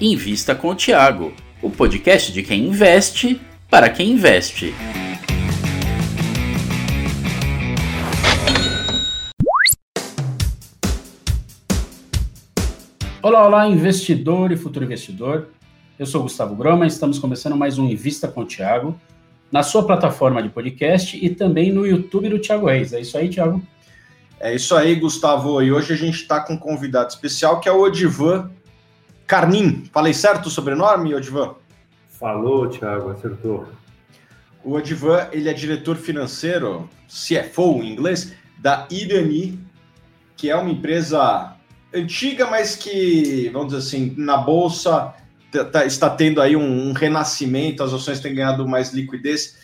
Invista com o Tiago, o podcast de quem investe para quem investe. Olá, olá, investidor e futuro investidor. Eu sou Gustavo Groma e estamos começando mais um Invista com o Tiago, na sua plataforma de podcast e também no YouTube do Tiago Reis. É isso aí, Tiago? É isso aí, Gustavo. E hoje a gente está com um convidado especial que é o Odivan Carnim. Falei certo o sobrenome, Odivan? Falou, Thiago, acertou. O Odivan, ele é diretor financeiro, CFO em inglês, da Irani, que é uma empresa antiga, mas que, vamos dizer assim, na bolsa tá, está tendo aí um, um renascimento, as ações têm ganhado mais liquidez.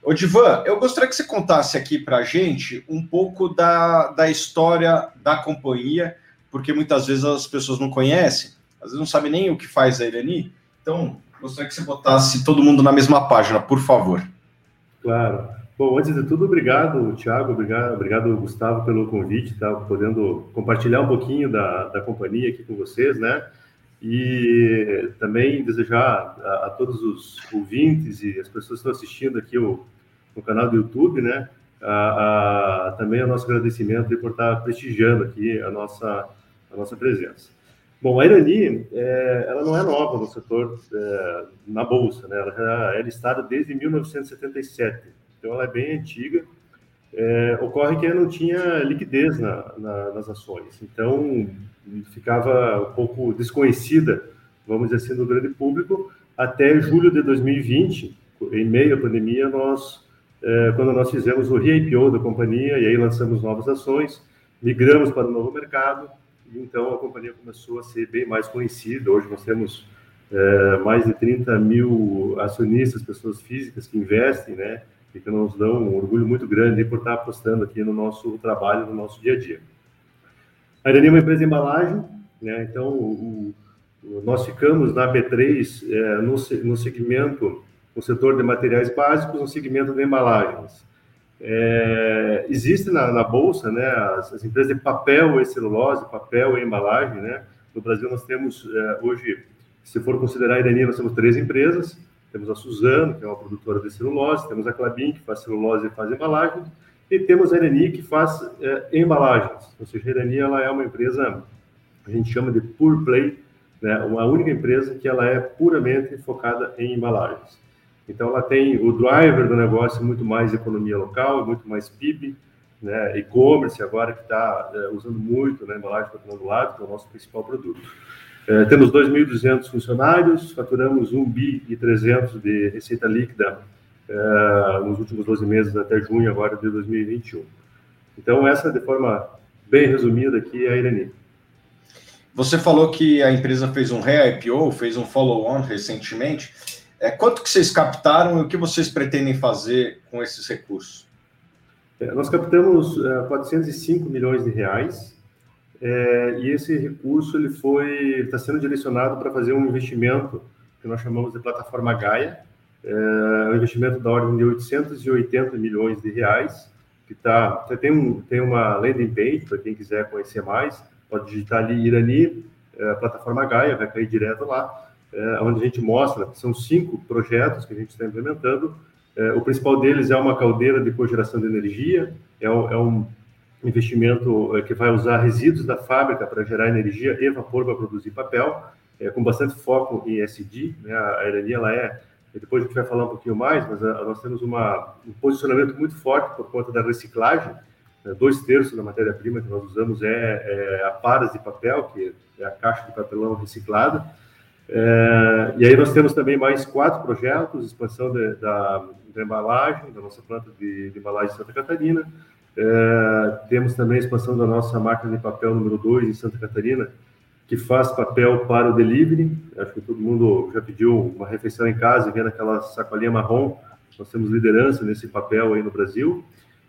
Odivan, eu gostaria que você contasse aqui para a gente um pouco da, da história da companhia, porque muitas vezes as pessoas não conhecem, às vezes não sabem nem o que faz a Irani. Então, gostaria que você botasse todo mundo na mesma página, por favor. Claro. Bom, antes de tudo, obrigado, Thiago, obrigado, obrigado Gustavo, pelo convite, tá podendo compartilhar um pouquinho da, da companhia aqui com vocês, né? E também desejar a, a todos os ouvintes e as pessoas que estão assistindo aqui o, no canal do YouTube, né? A, a, também o nosso agradecimento por estar prestigiando aqui a nossa, a nossa presença. Bom, a Irani, é, ela não é nova no setor, é, na Bolsa, né? Ela é listada desde 1977 então ela é bem antiga. É, ocorre que não tinha liquidez na, na, nas ações, então ficava um pouco desconhecida, vamos dizer assim, no grande público, até julho de 2020, em meio à pandemia, nós, é, quando nós fizemos o re-IPO da companhia, e aí lançamos novas ações, migramos para o novo mercado, e então a companhia começou a ser bem mais conhecida. Hoje nós temos é, mais de 30 mil acionistas, pessoas físicas que investem, né? e que nos dão um orgulho muito grande por estar apostando aqui no nosso trabalho, no nosso dia a dia. A Irani é uma empresa de embalagem, né? então o, o, nós ficamos na B3 é, no, no segmento, no setor de materiais básicos, no segmento de embalagens. É, existe na, na, bolsa, né, as, as, empresas de papel e celulose, papel e embalagem, né? No Brasil nós temos é, hoje, se for considerar a Irani, nós temos três empresas. Temos a Suzano, que é uma produtora de celulose, temos a Clabin, que faz celulose e faz embalagens, e temos a Irani, que faz é, embalagens. Ou seja, a Irani ela é uma empresa, a gente chama de pure play, né? uma única empresa que ela é puramente focada em embalagens. Então, ela tem o driver do negócio muito mais economia local, muito mais PIB, né? e-commerce agora que está é, usando muito né? embalagem para todo lado, que é o nosso principal produto. É, temos 2.200 funcionários, faturamos 1 bi e 300 de receita líquida é, nos últimos 12 meses até junho agora de 2021. Então essa de forma bem resumida aqui é a Irani. Você falou que a empresa fez um re-IPO, fez um follow-on recentemente. É, quanto que vocês captaram e o que vocês pretendem fazer com esses recursos? É, nós captamos 405 é, milhões de reais. É, e esse recurso ele foi está sendo direcionado para fazer um investimento que nós chamamos de plataforma Gaia, é um investimento da ordem de 880 milhões de reais, que tá, tem, um, tem uma landing page para quem quiser conhecer mais, pode digitar ali Irani, é, plataforma Gaia, vai cair direto lá, é, onde a gente mostra, são cinco projetos que a gente está implementando, é, o principal deles é uma caldeira de cogeração de energia, é um, é um investimento é, que vai usar resíduos da fábrica para gerar energia e vapor para produzir papel, é, com bastante foco em SD. Né? A Irani, ela é, depois a gente vai falar um pouquinho mais, mas a, ah, nós temos uma, um posicionamento muito forte por conta da reciclagem. Né? Dois terços da matéria-prima que nós usamos é, é a paras de papel, que é a caixa de papelão reciclada. É, e aí nós temos também mais quatro projetos, expansão de, da, da embalagem, da nossa planta de, de embalagem de Santa Catarina, é, temos também a expansão da nossa máquina de papel número 2 em Santa Catarina, que faz papel para o delivery. Acho que todo mundo já pediu uma refeição em casa e vendo aquela sacolinha marrom. Nós temos liderança nesse papel aí no Brasil.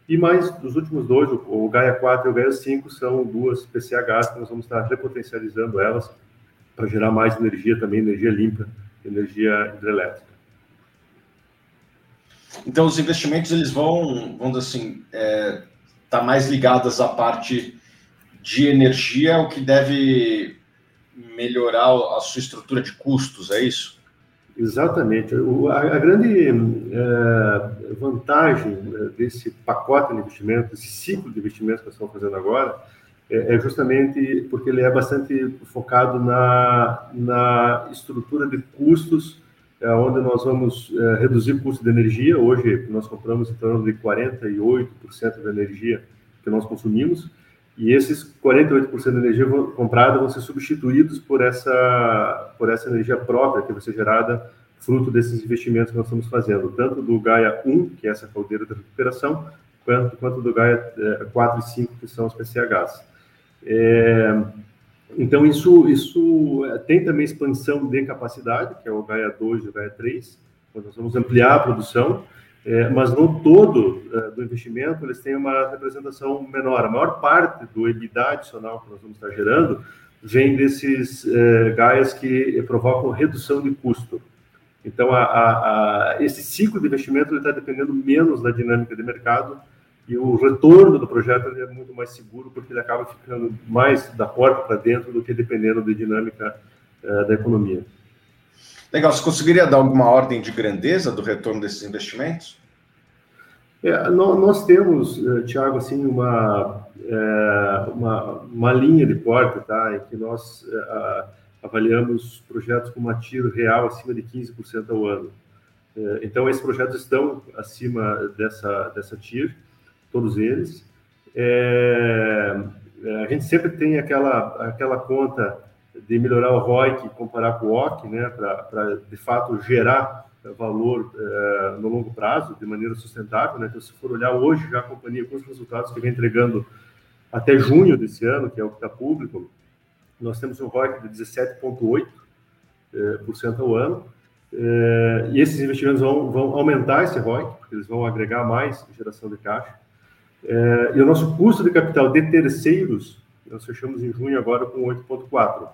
E mais dos últimos dois, o Gaia 4 e o Gaia 5, são duas PCHs que nós vamos estar repotencializando elas para gerar mais energia também, energia limpa, energia hidrelétrica. Então, os investimentos eles vão, vamos dizer assim, é, está mais ligadas à parte de energia, o que deve melhorar a sua estrutura de custos, é isso? Exatamente. O, a, a, grande é, vantagem né, desse pacote de investimento, desse ciclo de investimentos que nós estamos fazendo agora, é, é justamente porque ele é bastante focado na, na estrutura de custos, é, onde nós vamos é, reduzir o custo de energia. Hoje, nós compramos em torno de 48% da energia que nós consumimos, e esses 48% de energia comprada vão ser substituídos por essa, por essa energia própria que vai ser gerada fruto desses investimentos que nós estamos fazendo, tanto do Gaia 1, que é essa caldeira de recuperação, quanto, quanto do Gaia 4 e 5, que são os PCHs. É, então, isso, isso é, tem também expansão de capacidade, que é o Gaia 2 e o Gaia 3, onde nós vamos ampliar a produção, é, mas no todo é, do investimento, eles têm uma representação menor. A maior parte do EBITDA adicional que nós vamos estar gerando vem desses é, gaias que provocam redução de custo. Então, a, a, a, esse ciclo de investimento está dependendo menos da dinâmica de mercado e o retorno do projeto é muito mais seguro porque ele acaba ficando mais da porta para dentro do que dependendo da dinâmica é, da economia. Legal, você conseguiria dar alguma ordem de grandeza do retorno desses investimentos? É, nós temos, eh, Tiago, assim, uma, é, uma, uma, linha de porta, tá, em que nós é, avaliamos projetos com uma tiro real acima de 15% ao ano. Então, esses projetos estão acima dessa, dessa TIR, todos eles. É, a gente sempre tem aquela, aquela conta de melhorar o ROIC e comparar com o OC, né, para, de fato, gerar valor é, no longo prazo, de maneira sustentável. Né? Então, se for olhar hoje já a companhia com os resultados que vem entregando até junho desse ano, que é o que está público, nós temos um ROIC de 17,8% é, ao ano. É, e esses investimentos vão, vão aumentar esse ROIC, porque eles vão agregar mais geração de caixa. É, e o nosso custo de capital de terceiros, nós fechamos em junho agora com 8,4%.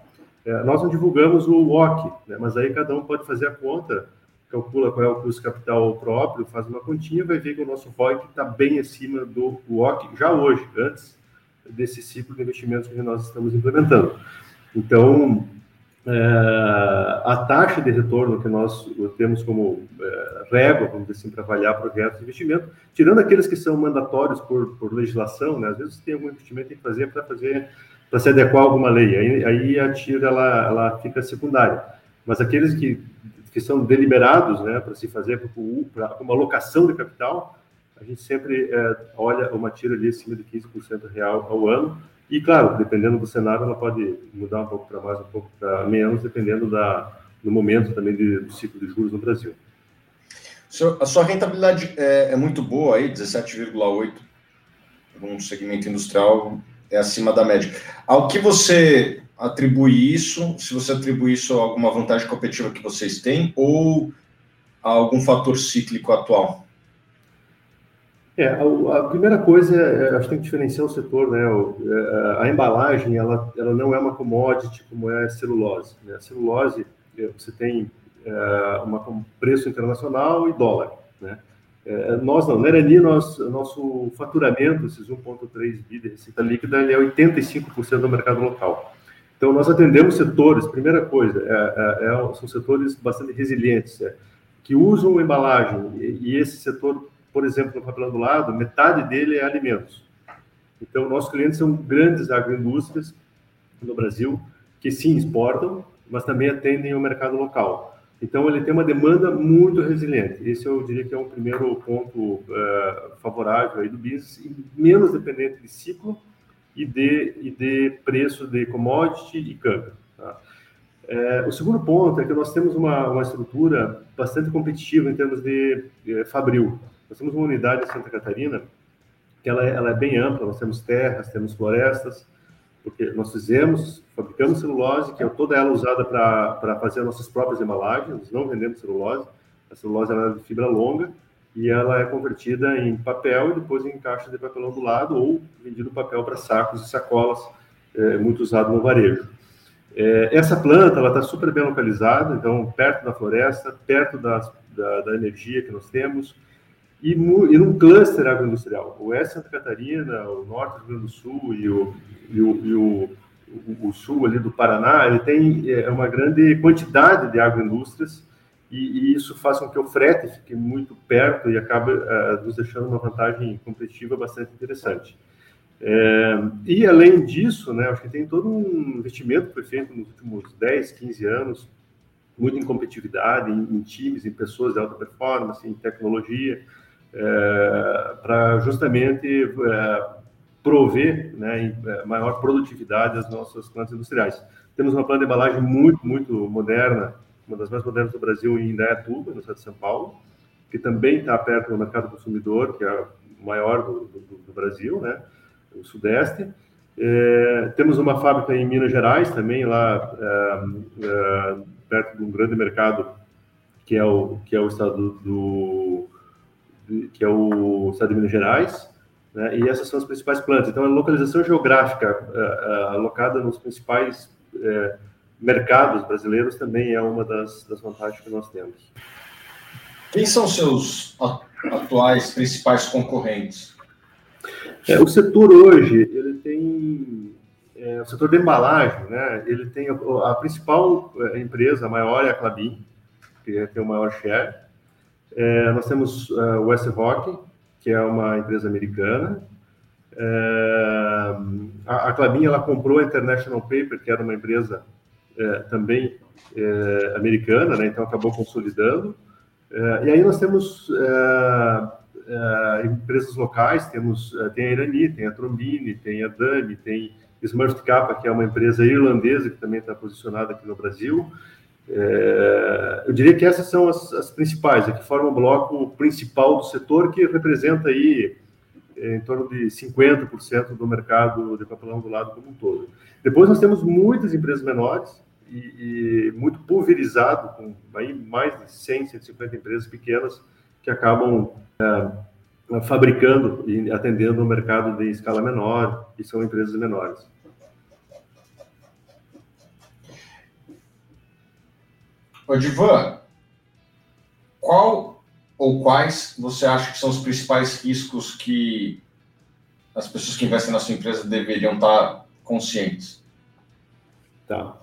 É, nós não divulgamos o WOC, né, mas aí cada um pode fazer a conta calcula qual é o custo capital próprio, faz uma continha, vai ver que o nosso ROIC está bem acima do WOC já hoje, antes desse ciclo de investimentos que nós estamos implementando. Então, a taxa de retorno que nós temos como é, régua, vamos dizer assim, para avaliar projetos de investimento, tirando aqueles que são mandatórios por, por legislação, né, às vezes tem algum investimento que fazer para fazer para se adequar a alguma lei, aí, aí a tira ela, ela fica secundária. Mas aqueles que que são deliberados né, para se fazer para uma alocação de capital, a gente sempre é, olha uma tira ali acima de 15% real ao ano. E, claro, dependendo do cenário, ela pode mudar um pouco para mais, um pouco para menos, dependendo da, do momento também de, do ciclo de juros no Brasil. A sua rentabilidade é, é muito boa aí, 17,8%, num segmento industrial, é acima da média. Ao que você atribui isso, se você atribui isso a alguma vantagem competitiva que vocês têm ou a algum fator cíclico atual? É, a, a primeira coisa, é, acho que tem que diferenciar o setor, né? O, é, a embalagem, ela, ela não é uma commodity como é a celulose. Né? A celulose, é, você tem é, uma, um preço internacional e dólar, né? É, nós não, na Erani, nós, nosso faturamento, esses 1,3 bi de receita líquida, ele é 85% do mercado local. Então, nós atendemos setores, primeira coisa, é, é, é são setores bastante resilientes, é, que usam embalagem, e, e, esse setor, por exemplo, no papelão do lado, metade dele é alimentos. Então, nossos clientes são grandes agroindústrias no Brasil, que sim, exportam, mas também atendem o mercado local. Então, ele tem uma demanda muito resiliente. Esse eu diria que é o primeiro ponto uh, favorável aí do business, menos dependente de ciclo, e de, e de preço de commodity e câmbio. Tá? É, o segundo ponto é que nós temos uma, uma estrutura bastante competitiva em termos de, de fabril. Nós temos uma unidade em Santa Catarina que ela, é, ela é bem ampla, nós temos terras, temos florestas, porque nós fizemos, fabricamos celulose, que é toda ela usada para fazer nossas próprias embalagens, nós não vendemos celulose, a celulose é de fibra longa, e ela é convertida em papel e depois em caixas de papelão do lado ou vendido papel para sacos e sacolas, é, muito usado no varejo. É, essa planta ela está super bem localizada, então perto da floresta, perto das, da, da energia que nós temos e, e num cluster agroindustrial. O Oeste Santa Catarina, o Norte do Rio Grande do Sul e o, e o, e o, o, sul ali do Paraná, ele tem é, uma grande quantidade de agroindústrias e, e, isso faz com que o frete fique muito perto e acabe uh, nos deixando uma vantagem competitiva bastante interessante. É, e além disso, né, acho que tem todo um investimento que foi feito nos últimos 10, 15 anos, muito em competitividade, em, em times, em pessoas de alta performance, em tecnologia, é, para justamente é, prover né, é, maior produtividade às nossas plantas industriais. Temos uma planta de embalagem muito, muito moderna, uma das mais modernas do Brasil em Indaiatuba, no estado de São Paulo, que também está perto do mercado consumidor, que é o maior do, do, do Brasil, né? o Sudeste. É, temos uma fábrica em Minas Gerais também, lá é, é, perto de um grande mercado que é o, que é o estado do, que é o estado de Minas Gerais, né? e essas são as principais plantas. Então, a localização geográfica é, é, alocada nos principais é, mercados brasileiros também é uma das, das vantagens que nós temos. Quem são seus atuais principais concorrentes? É, o setor hoje, ele tem é, o setor de embalagem, né? Ele tem a, a, principal empresa, a maior é a Clabin, que tem o maior share. É, nós temos uh, West Rock, que é uma empresa americana. É, a, a Clabin ela comprou a International Paper, que era uma empresa é, também é, americana, né? Então acabou consolidando. e aí nós temos empresas locais, temos tem a Irani, tem a Trombini, tem a Dami, tem Smurfit Kappa, que é uma empresa irlandesa que também está posicionada aqui no Brasil. É, eu diria que essas são as, as principais, que formam o bloco principal do setor, que representa aí em torno de 50% do mercado de papelão do lado como um todo. Depois nós temos muitas empresas menores e, e muito pulverizado, com aí mais de 100, 150 empresas pequenas que acabam é, fabricando e atendendo o mercado de escala menor, e são empresas menores. Odivan, qual ou quais você acha que são os principais riscos que as pessoas que investem na sua empresa deveriam estar conscientes? Tá.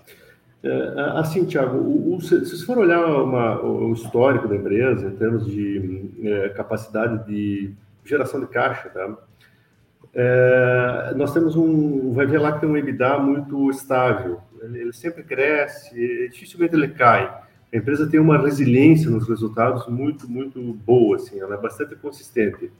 É, assim, Tiago, se você for olhar uma, o histórico da empresa, em termos de é, capacidade de geração de caixa, tá? É, nós temos um, vai ver lá que tem um EBITDA muito estável, ele, ele, sempre cresce, dificilmente ele cai. A empresa tem uma resiliência nos resultados muito, muito boa, assim, ela é bastante consistente.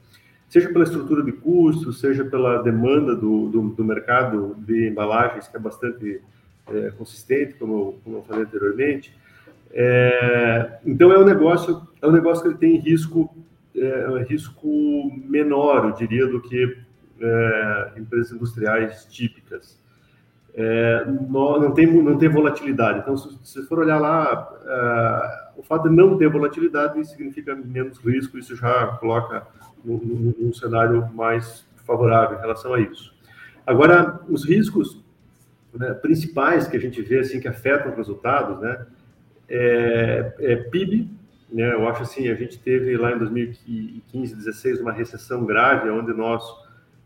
Seja pela estrutura de custos, seja pela demanda do, do, do mercado de embalagens, que é bastante é, consistente, como, como eu falei anteriormente. É, então é um negócio, é um negócio que ele tem risco, é, risco menor, eu diria, do que é, empresas industriais típicas. É, não, não, tem, não tem volatilidade. Então, se você for olhar lá, é, o fato de não ter volatilidade significa menos risco, isso já coloca num, cenário mais favorável em relação a isso. Agora, os riscos né, principais que a gente vê assim que afetam os resultados, né, é, é PIB, né, eu acho assim, a gente teve lá em 2015, 16 uma recessão grave, onde nós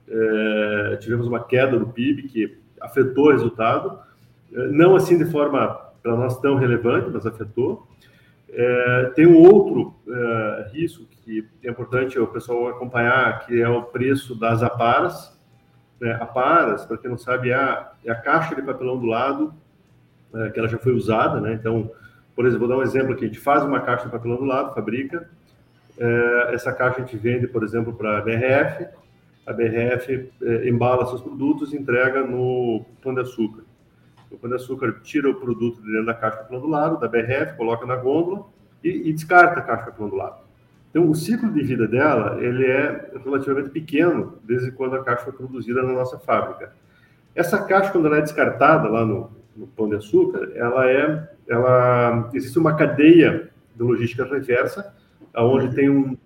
é, tivemos uma queda do PIB que afetou o resultado, é, não assim de forma para nós tão relevante, mas afetou. É, tem um outro é, risco que é importante o pessoal acompanhar, que é o preço das aparas, né, a Paras, para quem não sabe, é a, é a caixa de papelão do lado, é, que ela já foi usada, né? Então, por exemplo, vou dar um exemplo aqui: a gente faz uma caixa de papelão do lado, fabrica, é, essa caixa a gente vende, por exemplo, para a BRF, a BRF é, embala seus produtos e entrega no Pão de Açúcar. O Pão de Açúcar tira o produto de dentro da caixa de papelão do lado, da BRF, coloca na gôndola e, e descarta a caixa de papelão do lado. Então, o ciclo de vida dela ele é relativamente pequeno desde quando a caixa foi produzida na nossa fábrica. Essa caixa, quando ela é descartada lá no, no Pão de Açúcar, ela é, ela existe uma cadeia de logística reversa, onde tem um,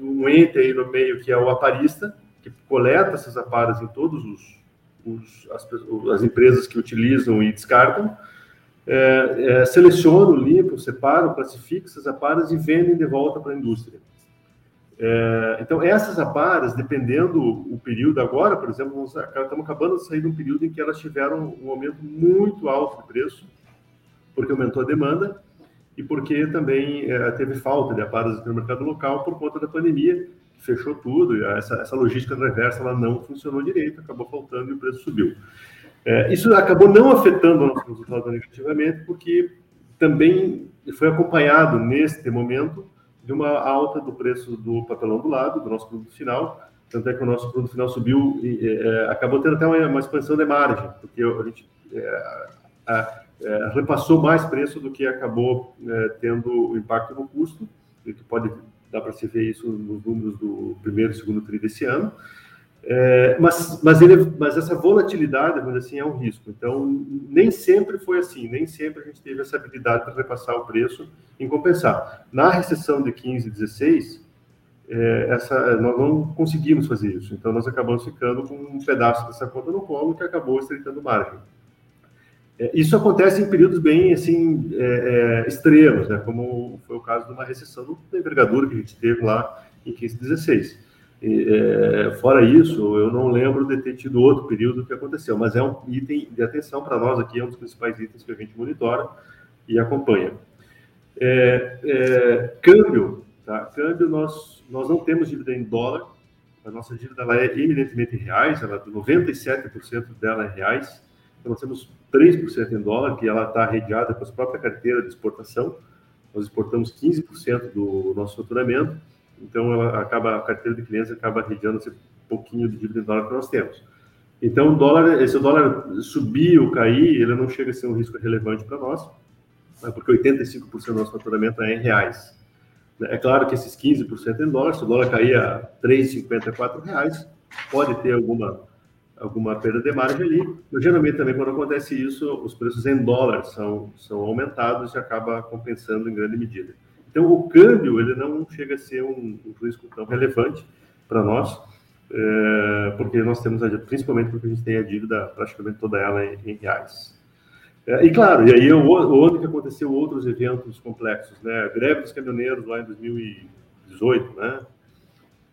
um ente aí no meio que é o aparista, que coleta essas aparas em os as, as empresas que utilizam e descartam, é, é, selecionam, limpam, separam, classificam essas aparas e vendem de volta para a indústria. É, então, essas aparas, dependendo o período, agora, por exemplo, nós estamos acabando de sair de um período em que elas tiveram um aumento muito alto de preço, porque aumentou a demanda e porque também é, teve falta de aparas no mercado local por conta da pandemia, fechou tudo, e essa, essa logística reversa ela não funcionou direito, acabou faltando e o preço subiu. É, isso acabou não afetando o nosso resultado negativamente, porque também foi acompanhado, neste momento, de uma alta do preço do papelão do lado, do nosso produto final, tanto é que o nosso produto final subiu e é, acabou tendo até uma, uma, expansão de margem, porque a gente é, a, é, repassou mais preço do que acabou é, tendo o impacto no custo, e tu pode dar para se ver isso nos números do primeiro e segundo tri desse ano, é, mas, mas, ele, mas essa volatilidade, vamos assim, é um risco. Então, nem sempre foi assim, nem sempre a gente teve essa habilidade para repassar o preço em compensar. Na recessão de 15 e 16, é, essa, nós não conseguimos fazer isso. Então, nós acabamos ficando com um pedaço dessa conta no colo que acabou estreitando margem. É, isso acontece em períodos bem assim é, é extremos, né? como foi o caso de uma recessão da envergadura que a gente teve lá em 15 e 16 é, fora isso, eu não lembro de ter tido outro período que aconteceu, mas é um item de atenção para nós aqui, é um dos principais itens que a gente monitora e acompanha. É, é, câmbio, tá? Câmbio, nós, nós não temos dívida em dólar, a nossa dívida ela é eminentemente em reais, ela, 97% dela é reais, nós temos 3% em dólar, que ela está arrediada com a própria carteira de exportação, nós exportamos 15% do nosso faturamento, então, ela acaba, a carteira de clientes acaba arrediando esse pouquinho de dívida em dólar que nós temos. Então, o dólar, esse dólar subir ou cair, ele não chega a ser um risco relevante para nós, né, porque 85% do nosso faturamento é em reais. É claro que esses 15% em dólar, se o dólar cair a 3,54 reais, pode ter alguma, alguma perda de margem ali, mas geralmente também quando acontece isso, os preços em dólar são, são aumentados e acaba compensando em grande medida. Então, o câmbio ele não chega a ser um, um risco tão relevante para nós, é, porque nós temos, principalmente porque a gente tem a dívida praticamente toda ela em, em reais. É, e claro, e aí o, ano que aconteceu outros eventos complexos, né? A greve dos caminhoneiros lá em 2018, né?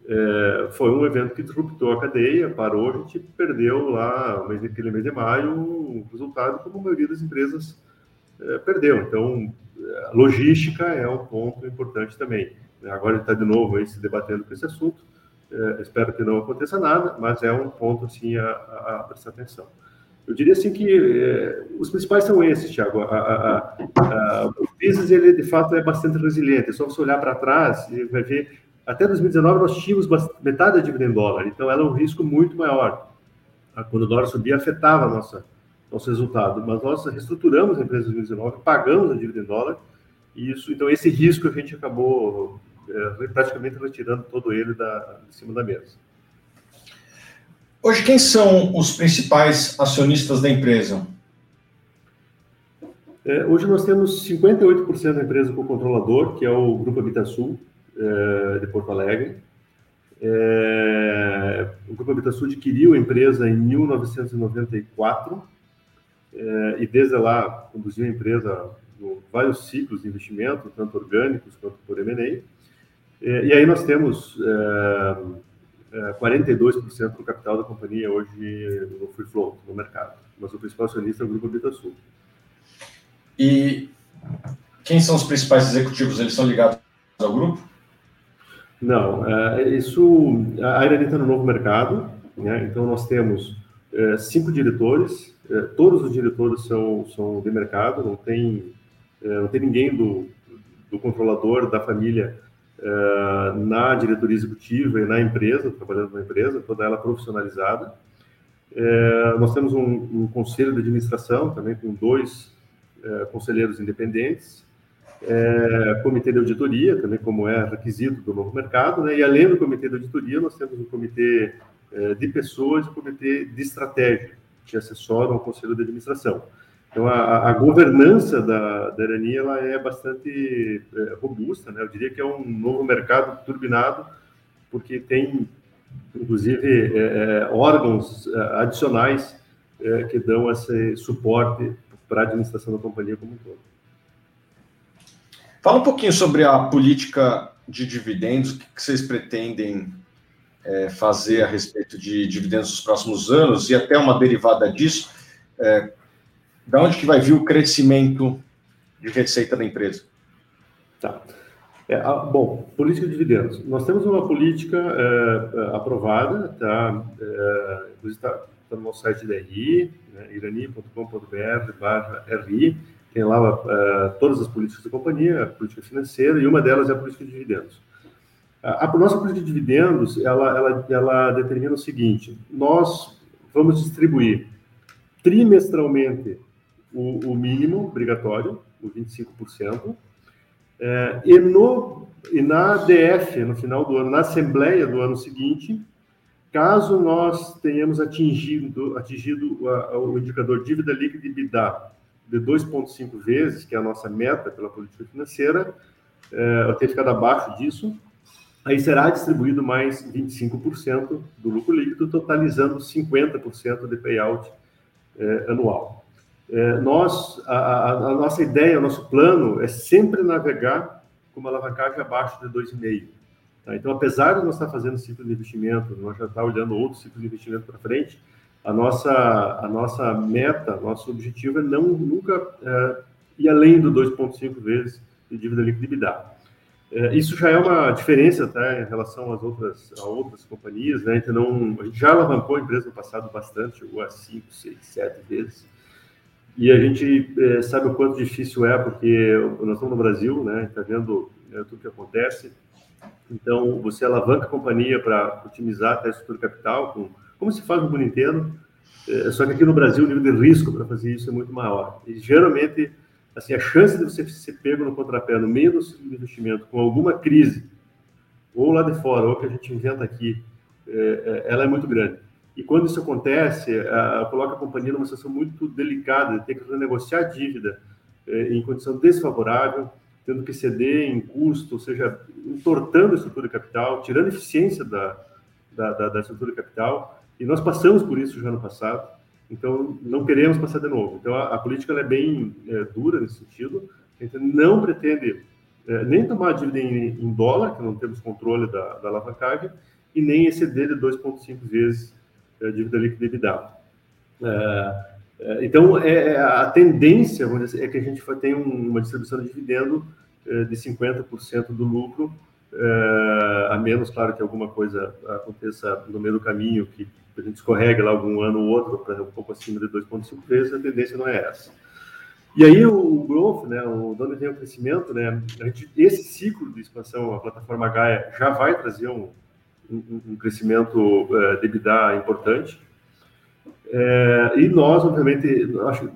É, foi um evento que disruptou a cadeia, parou, a gente perdeu lá, mas naquele mês de maio, o resultado como a maioria das empresas é, perdeu. Então, logística é um ponto importante também. Agora está de novo aí se debatendo com esse assunto. É, espero que não aconteça nada, mas é um ponto assim a, a, a prestar atenção. Eu diria assim que é, os principais são esses, Thiago. A, o business ele de fato é bastante resiliente. É só você olhar para trás e vai ver. Até 2019 nós tínhamos metade da dívida em dólar, então era um risco muito maior. Quando o dólar subia afetava nossa nosso resultado. Mas nós reestruturamos a empresa em 2019, pagamos a dívida em dólar, e isso, então esse risco a gente acabou é, praticamente retirando todo ele da, de cima da mesa. Hoje, quem são os principais acionistas da empresa? É, hoje nós temos 58% da empresa com controlador, que é o Grupo Habitasul, é, de Porto Alegre. É, o Grupo Habitasul adquiriu a empresa em 1994 é, e desde lá conduziu a empresa em vários ciclos de investimento, tanto orgânicos quanto por M&A. E aí nós temos é, 42% é, do capital da companhia hoje no free float, no mercado. Mas o principal acionista é o Grupo Habitasul. E quem são os principais executivos? Eles são ligados ao grupo? Não, é, isso a Irani está no novo mercado, né? então nós temos é, cinco diretores, é, todos os diretores são, são de mercado, não tem, não tem ninguém do, do controlador, da família, na diretoria executiva e na empresa, trabalhando na empresa, toda ela profissionalizada. Nós temos um, um, conselho de administração também com dois conselheiros independentes, comitê de auditoria, também como é requisito do novo mercado, né? e além do comitê de auditoria, nós temos um comitê de pessoas e um comitê de estratégia, que assessoram o conselho de administração. Então, a, a governança da, da Irani ela é bastante é, robusta, né? Eu diria que é um novo mercado turbinado, porque tem, inclusive, é, é órgãos é, adicionais é, que dão esse suporte para a administração da companhia como um todo. Fala um pouquinho sobre a política de dividendos, o que vocês pretendem é, fazer a respeito de dividendos nos próximos anos e até uma derivada disso, é, da onde que vai vir o crescimento de receita da empresa? Tá. É, bom, política de dividendos. Nós temos uma política é, aprovada, tá? É, está, está no nosso site da RI, né, irani.com.br/ri, lá uh, todas as políticas da companhia, a política financeira, e uma delas é a política de dividendos. A, a nossa política de dividendos, ela, ela, ela determina o seguinte, nós vamos distribuir trimestralmente o, o mínimo obrigatório, o 25%, é, e, no, e na DF, no final do ano, na Assembleia do ano seguinte, caso nós tenhamos atingido, atingido o, o indicador dívida líquida e EBITDA de 2,5 vezes, que é a nossa meta pela política financeira, é, ter ficado abaixo disso, aí será distribuído mais 25% do lucro líquido, totalizando 50% de payout é, anual. É, nós, a, a, a, nossa ideia, o nosso plano é sempre navegar com uma alavancagem abaixo de 2,5. Tá? Então, apesar de nós estar fazendo ciclo de investimento, nós já estar olhando outro ciclo de investimento para frente, a nossa, a nossa meta, nosso objetivo é não nunca é, ir além do 2,5 vezes de dívida líquida é, isso já é uma diferença tá, em relação às outras, a outras companhias, né? Então, não, a gente já alavancou a empresa no passado bastante, chegou a 5, 6, 7 vezes. E a gente é, sabe o quanto difícil é, porque nós estamos no Brasil, né? Está vendo né, tudo que acontece. Então, você alavanca a companhia para otimizar até a estrutura capital com como se faz no mundo inteiro, é, só que aqui no Brasil o nível de risco para fazer isso é muito maior. E geralmente, assim, a chance de você ser pego no contrapé no meio do investimento com alguma crise, ou lá de fora, ou que a gente inventa aqui, é, é, ela é muito grande. E quando isso acontece, a, a, coloca a companhia numa situação muito delicada, de ter que renegociar dívida é, em condição desfavorável, tendo que ceder em custo, ou seja, entortando a estrutura de capital, tirando eficiência da, da, da, da estrutura de capital, e nós passamos por isso já no passado, então não queremos passar de novo. Então a, a política é bem é, dura nesse sentido. A gente não pretende é, nem tomar dívida em, em, dólar, que não temos controle da, da alavancagem, e nem exceder de 2,5 vezes a dívida líquida EBITDA. É, é, então, é, é, a tendência dizer, é que a gente tenha uma distribuição de dividendo é, de 50% do lucro, a menos, claro, que alguma coisa aconteça no meio do caminho que a gente escorrega lá algum ano ou outro, para um pouco acima de 2,5 vezes, a tendência não é essa. E aí o, growth, né, o dono tem o crescimento, né, gente, esse ciclo de expansão, a plataforma Gaia já vai trazer um, um, um crescimento uh, de EBITDA importante. É, e nós, obviamente, acho,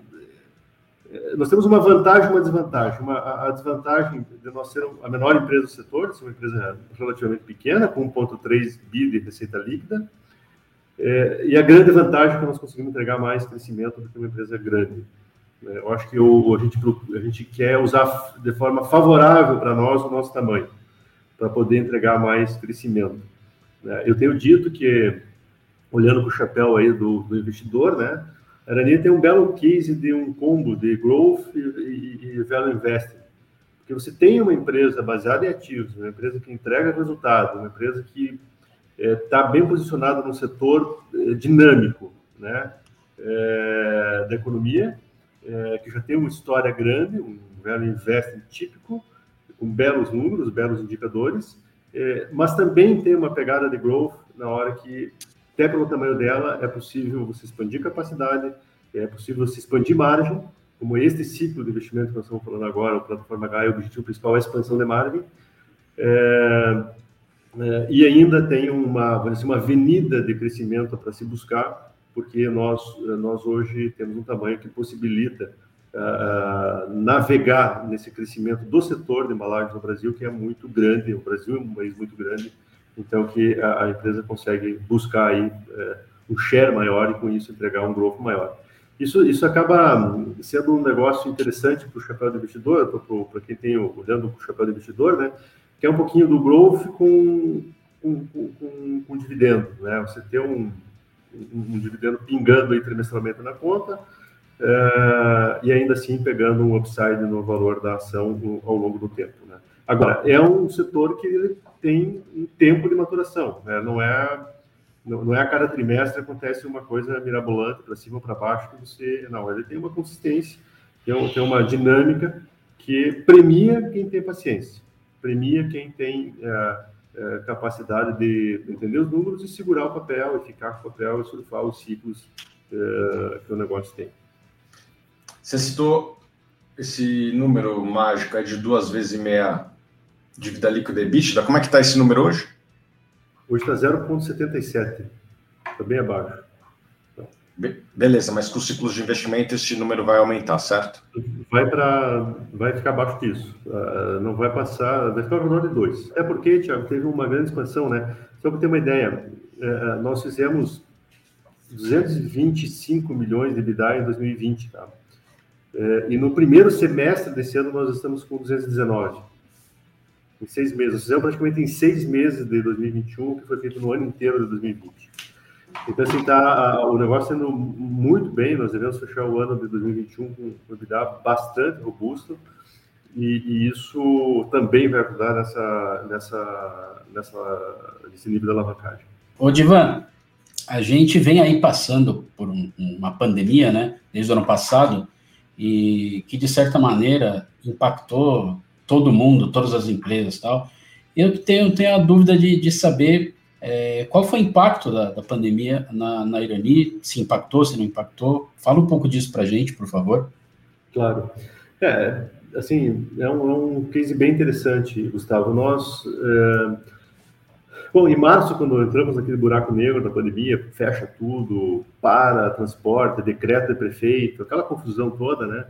é, nós temos uma vantagem e uma desvantagem. Uma, a, a, desvantagem de nós ser a menor empresa do setor, ser uma empresa relativamente pequena, com 1,3 bi de receita líquida, é, e a grande vantagem é que nós conseguimos entregar mais crescimento do que uma empresa grande. É, eu acho que o, a, gente, a gente quer usar de forma favorável para nós o nosso tamanho, para poder entregar mais crescimento. É, eu tenho dito que, olhando para o chapéu aí do, do investidor, né, a Arania tem um belo case de um combo de growth e, e, e value investing. Porque você tem uma empresa baseada em ativos, uma empresa que entrega resultado, uma empresa que está é, bem posicionado no setor é, dinâmico né, é, da economia, que já tem uma história grande, um velho típico, com belos números, belos indicadores, mas também tem uma pegada de growth na hora que, até pelo tamanho dela, é possível você expandir capacidade, é possível você expandir margem, como este ciclo de investimento que nós estamos falando agora, o Plataforma H, o objetivo principal é a expansão de margem, é, e ainda tem uma, dizer, uma avenida de crescimento para se buscar, porque nós, nós hoje temos um tamanho que possibilita uh, navegar nesse crescimento do setor de embalagens no Brasil, que é muito grande, o Brasil é um país muito grande, então que a, a empresa consegue buscar aí uh, um share maior e com isso entregar um growth maior. Isso, isso acaba sendo um negócio interessante para o chapéu do investidor, para quem tem olhando o chapéu do investidor, né? Que é um pouquinho do growth com, com, com, com dividendo, né? Você ter um, um, um, dividendo pingando aí trimestralmente na conta uh, e ainda assim pegando um upside no valor da ação ao longo do tempo, né? Agora, é um setor que tem um tempo de maturação, né? não é não, é a cada trimestre acontece uma coisa mirabolante para cima ou para baixo que você não, ele tem uma consistência, tem uma dinâmica que premia quem tem paciência, premia quem tem é, é, capacidade de entender os números e segurar o papel, e ficar com o papel e surfar os ciclos é, que o negócio tem. Você citou esse número mágico é de duas vezes e meia dívida líquida EBITDA. Como é que está esse número hoje? Hoje está 0,77. Está bem abaixo. Beleza, mas com os ciclos de investimento esse número vai aumentar, certo? Vai para, vai ficar abaixo disso. Uh, não vai passar, vai ficar redor de 2. É porque, Tiago, teve uma grande expansão, né? Só para ter uma ideia, uh, nós fizemos 225 milhões de EBITDA em 2020, tá? Uh, e no primeiro semestre desse ano nós estamos com 219 em seis meses. Fizemos praticamente em seis meses de 2021, que foi feito no ano inteiro de 2020. Então, assim, tá o negócio sendo muito bem. Nós devemos fechar o ano de 2021 com um EBITDA bastante robusto. E, e, isso também vai ajudar nessa, nessa, nessa, nesse nível de alavancagem. Ô, Divan, a gente vem aí passando por um, uma pandemia, né, desde o ano passado, e que, de certa maneira, impactou todo mundo, todas as empresas tal. Eu tenho, tenho a dúvida de, de saber é, qual foi o impacto da, da pandemia na, na Irani, se impactou, se não impactou. Fala um pouco disso para a gente, por favor. Claro. É, assim, é um, é um case bem interessante, Gustavo. Nós, é... bom, em março, quando entramos naquele buraco negro da pandemia, fecha tudo, para transporte, decreto de prefeito, aquela confusão toda, né?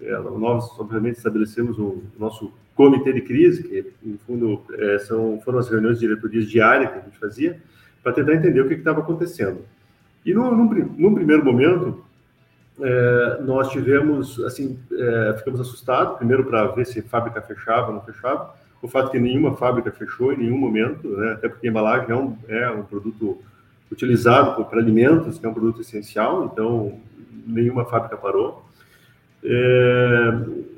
É, nós, obviamente, estabelecemos o nosso comitê de crise, que, no fundo, é, são, foram as reuniões de diretorias diárias que a gente fazia, para tentar entender o que estava acontecendo. E, num, primeiro momento, é, nós tivemos, assim, é, ficamos assustados, primeiro para ver se fábrica fechava ou não fechava, o fato que nenhuma fábrica fechou em nenhum momento, né, até porque a embalagem é um, é um produto utilizado para alimentos, que é um produto essencial, então nenhuma fábrica parou. É,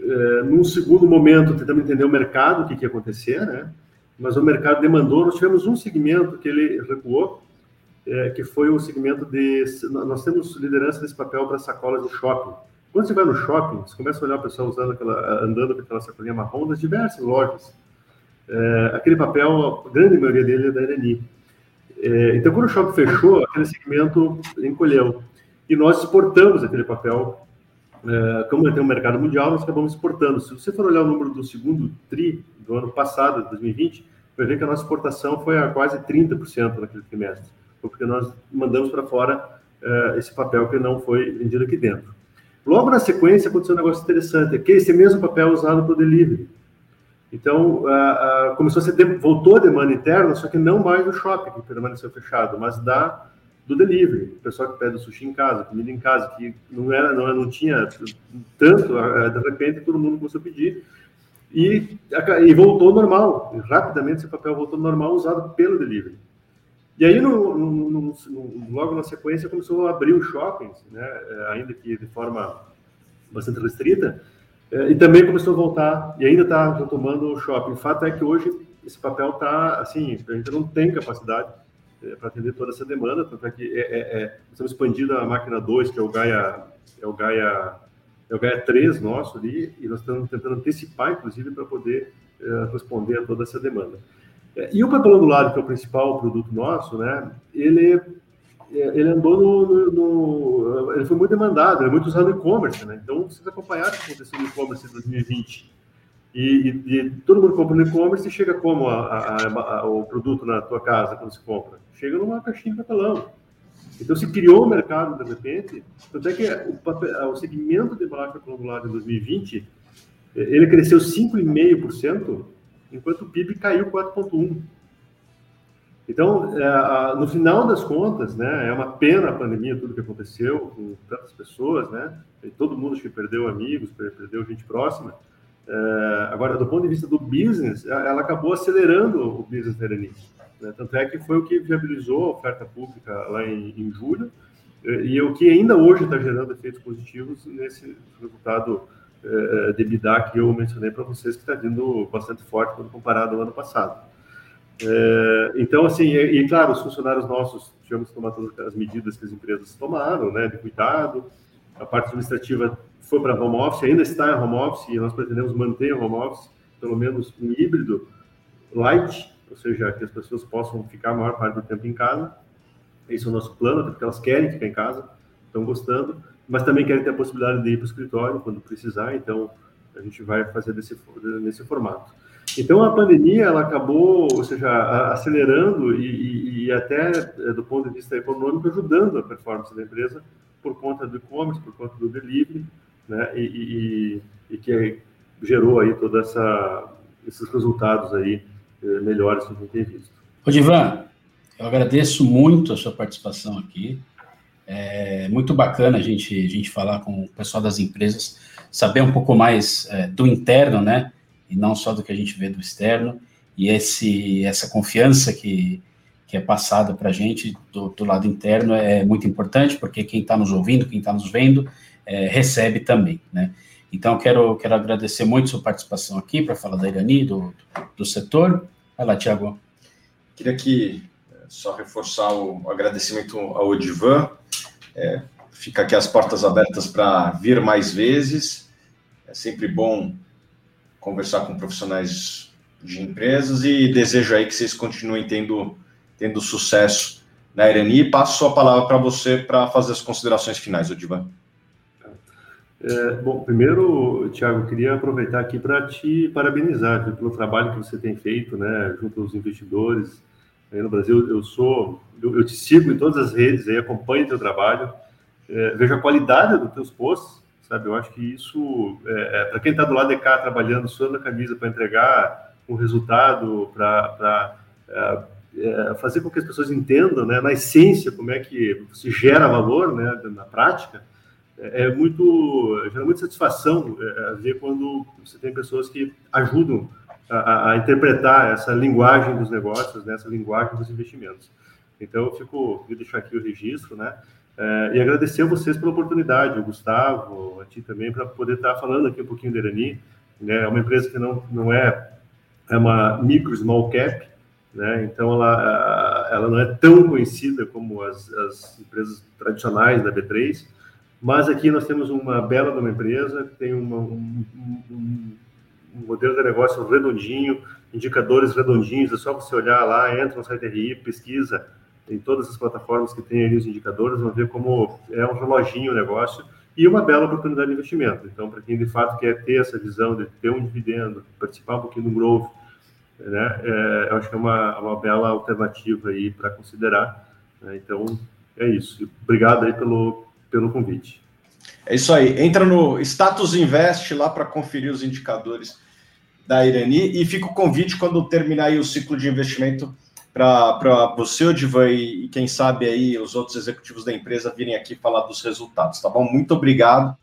é, num segundo momento, tentamos entender o mercado, o que, que ia acontecer, né? Mas o mercado demandou. Nós tivemos um segmento que ele recuou, é, que foi o segmento de. Nós temos liderança desse papel para sacolas de shopping. Quando você vai no shopping, você começa a olhar o pessoal usando aquela, andando com aquela sacolinha marrom das diversas lojas. É, aquele papel, a grande maioria dele é da Irani. É, então, quando o shopping fechou, aquele segmento encolheu. E nós exportamos aquele papel como tem um mercado mundial, nós acabamos exportando. Se você for olhar o número do segundo TRI do ano passado, 2020, vai ver que a nossa exportação foi a quase 30% naquele trimestre, porque nós mandamos para fora uh, esse papel que não foi vendido aqui dentro. Logo na sequência, aconteceu um negócio interessante, que esse mesmo papel é usado para o delivery. Então, uh, uh, começou a ser, voltou a demanda interna, só que não mais do shopping, que permaneceu fechado, mas da do delivery, o pessoal que pede o sushi em casa, comida em casa, que não era, não, não tinha tanto, eh, de repente todo mundo começou a pedir e, e voltou normal, rapidamente esse papel voltou normal usado pelo delivery. E aí, no, no, no, logo na sequência, começou a abrir os shoppings, né, eh, ainda que de forma bastante restrita, eh, e também começou a voltar, e ainda está retomando o shopping. O fato é que hoje esse papel está, assim, a gente não tem capacidade para atender toda essa demanda, tanto é que é, é, é estamos expandindo a máquina 2, que é o Gaia, é o Gaia, é o Gaia 3 nosso ali, e nós estamos tentando antecipar, inclusive, para poder é, responder a toda essa demanda. É, e o papelão do lado, que é o principal produto nosso, né, ele, ele andou no, no, no ele foi muito demandado, ele é muito usado no e-commerce, né, então vocês acompanharam o que aconteceu no e-commerce em 2020, e, e, e, todo mundo compra no e-commerce e chega como a, a, a, o produto na tua casa quando se compra? Chega numa caixinha de papelão. Então se criou o mercado de repente, tanto é que o, papel, o segmento de embalagem quadrangular em 2020 ele cresceu 5,5%, enquanto o PIB caiu 4,1%. Então, é, no final das contas, né, é uma pena a pandemia, tudo que aconteceu com tantas pessoas, né, todo mundo que perdeu amigos, perdeu gente próxima, é, agora, do ponto de vista do business, ela acabou acelerando o business da. Né? Tanto é que foi o que viabilizou a oferta pública lá em, em julho, e o que ainda hoje está gerando efeitos positivos nesse resultado é, de EBITDA que eu mencionei para vocês, que está vindo bastante forte quando comparado ao ano passado. É, então, assim, e, e, claro, os funcionários nossos tivemos que tomar todas as medidas que as empresas tomaram, né, de cuidado. A parte administrativa foi para home office, ainda está em home office, e nós pretendemos manter o home office, pelo menos um híbrido light, ou seja, que as pessoas possam ficar a maior parte do tempo em casa. Esse é o nosso plano, porque elas querem ficar em casa, estão gostando, mas também querem ter a possibilidade de ir para o escritório quando precisar, então a gente vai fazer desse, nesse formato. Então a pandemia ela acabou, ou seja, acelerando e, e, e, até eh, do ponto de vista econômico ajudando a performance da empresa por conta do e-commerce, por conta do delivery, né? E, e que gerou aí toda essa esses resultados aí eh, melhores que a gente tem visto. Ô, Divan, eu agradeço muito a sua participação aqui. É muito bacana a gente, a gente falar com o pessoal das empresas, saber um pouco mais é, do interno, né? E não só do que a gente vê do externo. E esse, essa confiança que, que é passada para a gente do, do, lado interno é muito importante, porque quem está nos ouvindo, quem está nos vendo, é, recebe também, né? Então, quero, quero agradecer muito sua participação aqui para falar da Irani, do, do setor. Vai lá, Tiago. Queria aqui é, só reforçar o agradecimento ao Odivan. É, fica aqui as portas abertas para vir mais vezes. É sempre bom conversar com profissionais de empresas e desejo aí que vocês continuem tendo, tendo sucesso na Irani. Passo a palavra para você para fazer as considerações finais, Odivan. É, bom, primeiro, Tiago, queria aproveitar aqui para te parabenizar viu, pelo trabalho que você tem feito, né, junto aos investidores aí no Brasil. Eu sou, eu, eu te sigo em todas as redes, aí acompanho teu trabalho, é, vejo a qualidade dos teus posts, sabe? Eu acho que isso, é, é para quem está do lado de cá trabalhando, suando a camisa para entregar um resultado, para é, é, fazer com que as pessoas entendam, né, na essência, como é que se gera valor, né, na prática é, é muito, gera muita satisfação é, ver quando você tem pessoas que ajudam a, a, interpretar essa linguagem dos negócios, né, essa linguagem dos investimentos. Então, eu fico, vou deixar aqui o registro, né, é, e agradecer a vocês pela oportunidade, o Gustavo, a ti também, para poder estar falando aqui um pouquinho da Irani. Né, é uma empresa que não, não é, é uma micro, small cap, né, então ela, ela não é tão conhecida como as, as empresas tradicionais da B3, mas aqui nós temos uma bela de uma empresa que tem uma, um, um, um, modelo de negócio redondinho, indicadores redondinhos, é só você olhar lá, entra no site RI, pesquisa em todas as plataformas que tem ali os indicadores, vão ver como é um reloginho o negócio e uma bela oportunidade de investimento. Então, para quem de fato quer ter essa visão de ter um dividendo, participar um pouquinho do growth, né, é, eu acho que é uma, uma bela alternativa aí para considerar. Né? Então, é isso. Obrigado aí pelo, pelo convite. É isso aí. Entra no Status Invest lá para conferir os indicadores da Irani e fica o convite quando terminar o ciclo de investimento para você, Odivan, e quem sabe aí os outros executivos da empresa virem aqui falar dos resultados, tá bom? Muito obrigado.